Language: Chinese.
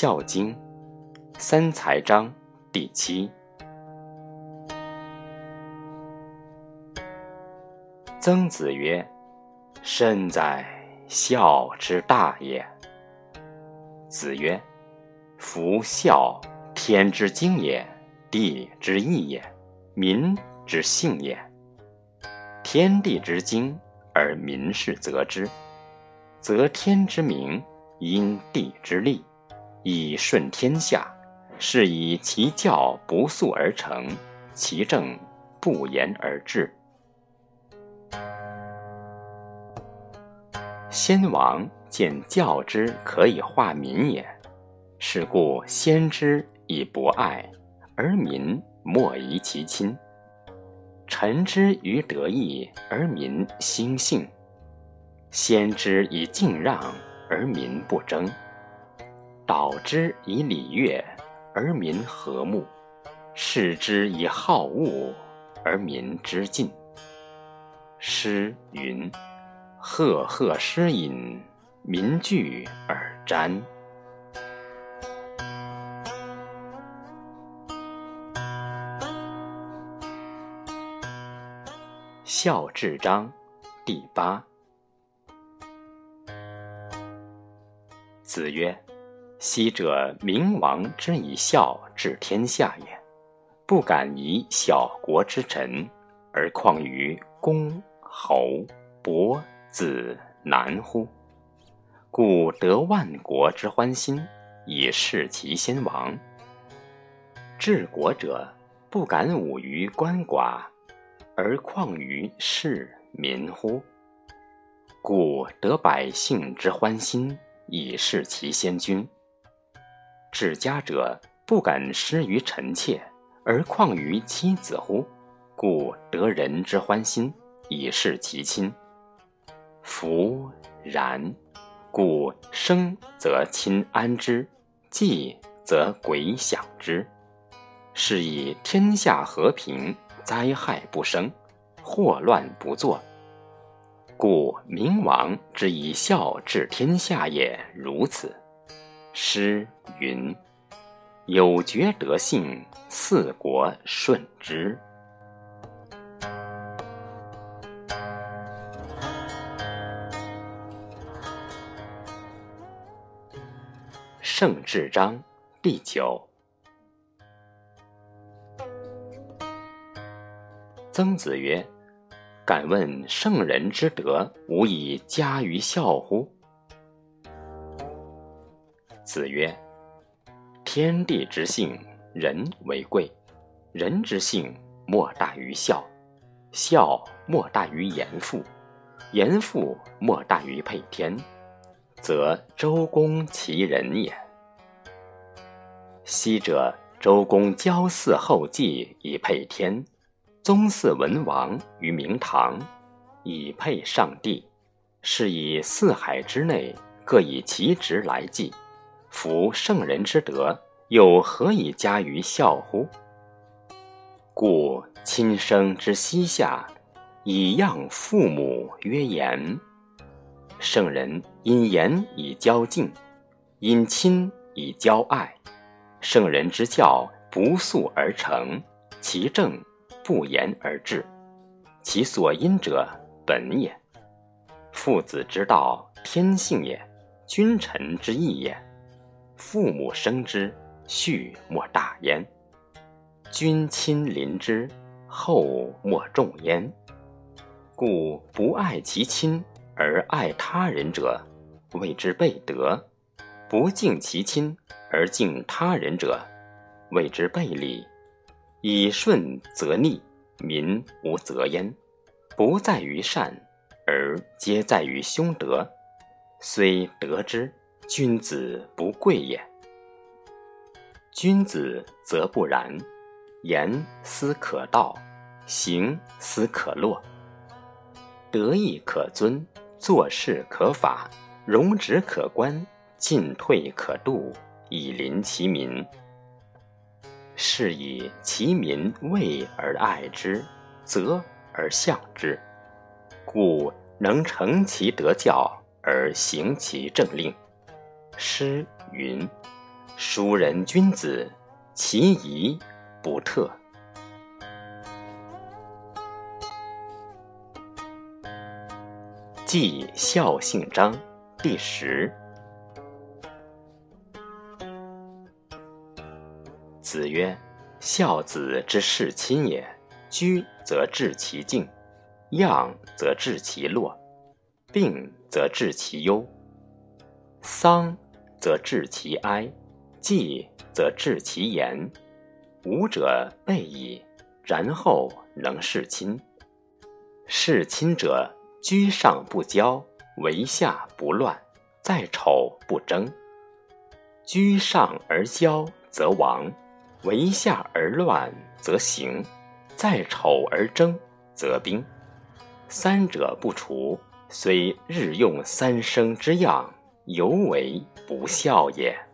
孝经》三才章第七。曾子曰：“甚哉，孝之大也！”子曰：“夫孝，天之经也，地之义也，民之性也。天地之经，而民事则之，则天之明，因地之利，以顺天下。是以其教不速而成，其政不言而治。”先王见教之可以化民也，是故先之以博爱，而民莫疑其亲；臣之于德义，而民兴信；先之以敬让，而民不争；导之以礼乐，而民和睦；示之以好恶，而民之敬。诗云。赫赫诗隐，民聚而瞻。孝治章第八。子曰：“昔者明王之以孝治天下也，不敢以小国之臣，而况于公侯伯。”子男乎？故得万国之欢心，以示其先王。治国者不敢侮于官寡，而况于市民乎？故得百姓之欢心，以示其先君。治家者不敢失于臣妾，而况于妻子乎？故得人之欢心，以示其亲。夫然，故生则亲安之，祭则鬼享之。是以天下和平，灾害不生，祸乱不作。故明王之以孝治天下也如此。诗云：“有觉德性，四国顺之。”圣智章第九。曾子曰：“敢问圣人之德，无以加于孝乎？”子曰：“天地之性，人为贵；人之性，莫大于孝；孝莫大于严父；严父莫大于配天，则周公其人也。”昔者周公郊祀后稷以配天，宗祀文王于明堂，以配上帝。是以四海之内各以其职来祭。夫圣人之德，又何以加于孝乎？故亲生之膝下，以养父母曰言。圣人因言以教敬，因亲以教爱。圣人之教不速而成，其政不言而治，其所因者本也。父子之道，天性也；君臣之义也。父母生之，序莫大焉；君亲临之，厚莫重焉。故不爱其亲而爱他人者，谓之悖德；不敬其亲。而敬他人者，谓之悖礼。以顺则逆，民无责焉。不在于善，而皆在于凶德。虽得之，君子不贵也。君子则不然，言思可道，行思可落。得意可尊，做事可法，容止可观，进退可度。以临其民，是以其民畏而爱之，责而向之，故能成其德教而行其政令。诗云：“淑人君子，其仪不特。记孝信章第十。子曰：“孝子之事亲也。居则治其敬，养则治其乐，病则治其忧，丧则治其哀，祭则治其言。五者备矣，然后能事亲。事亲者，居上不骄，为下不乱，在丑不争。居上而骄，则亡。”为下而乱，则行；在丑而争，则兵。三者不除，虽日用三生之样，尤为不孝也。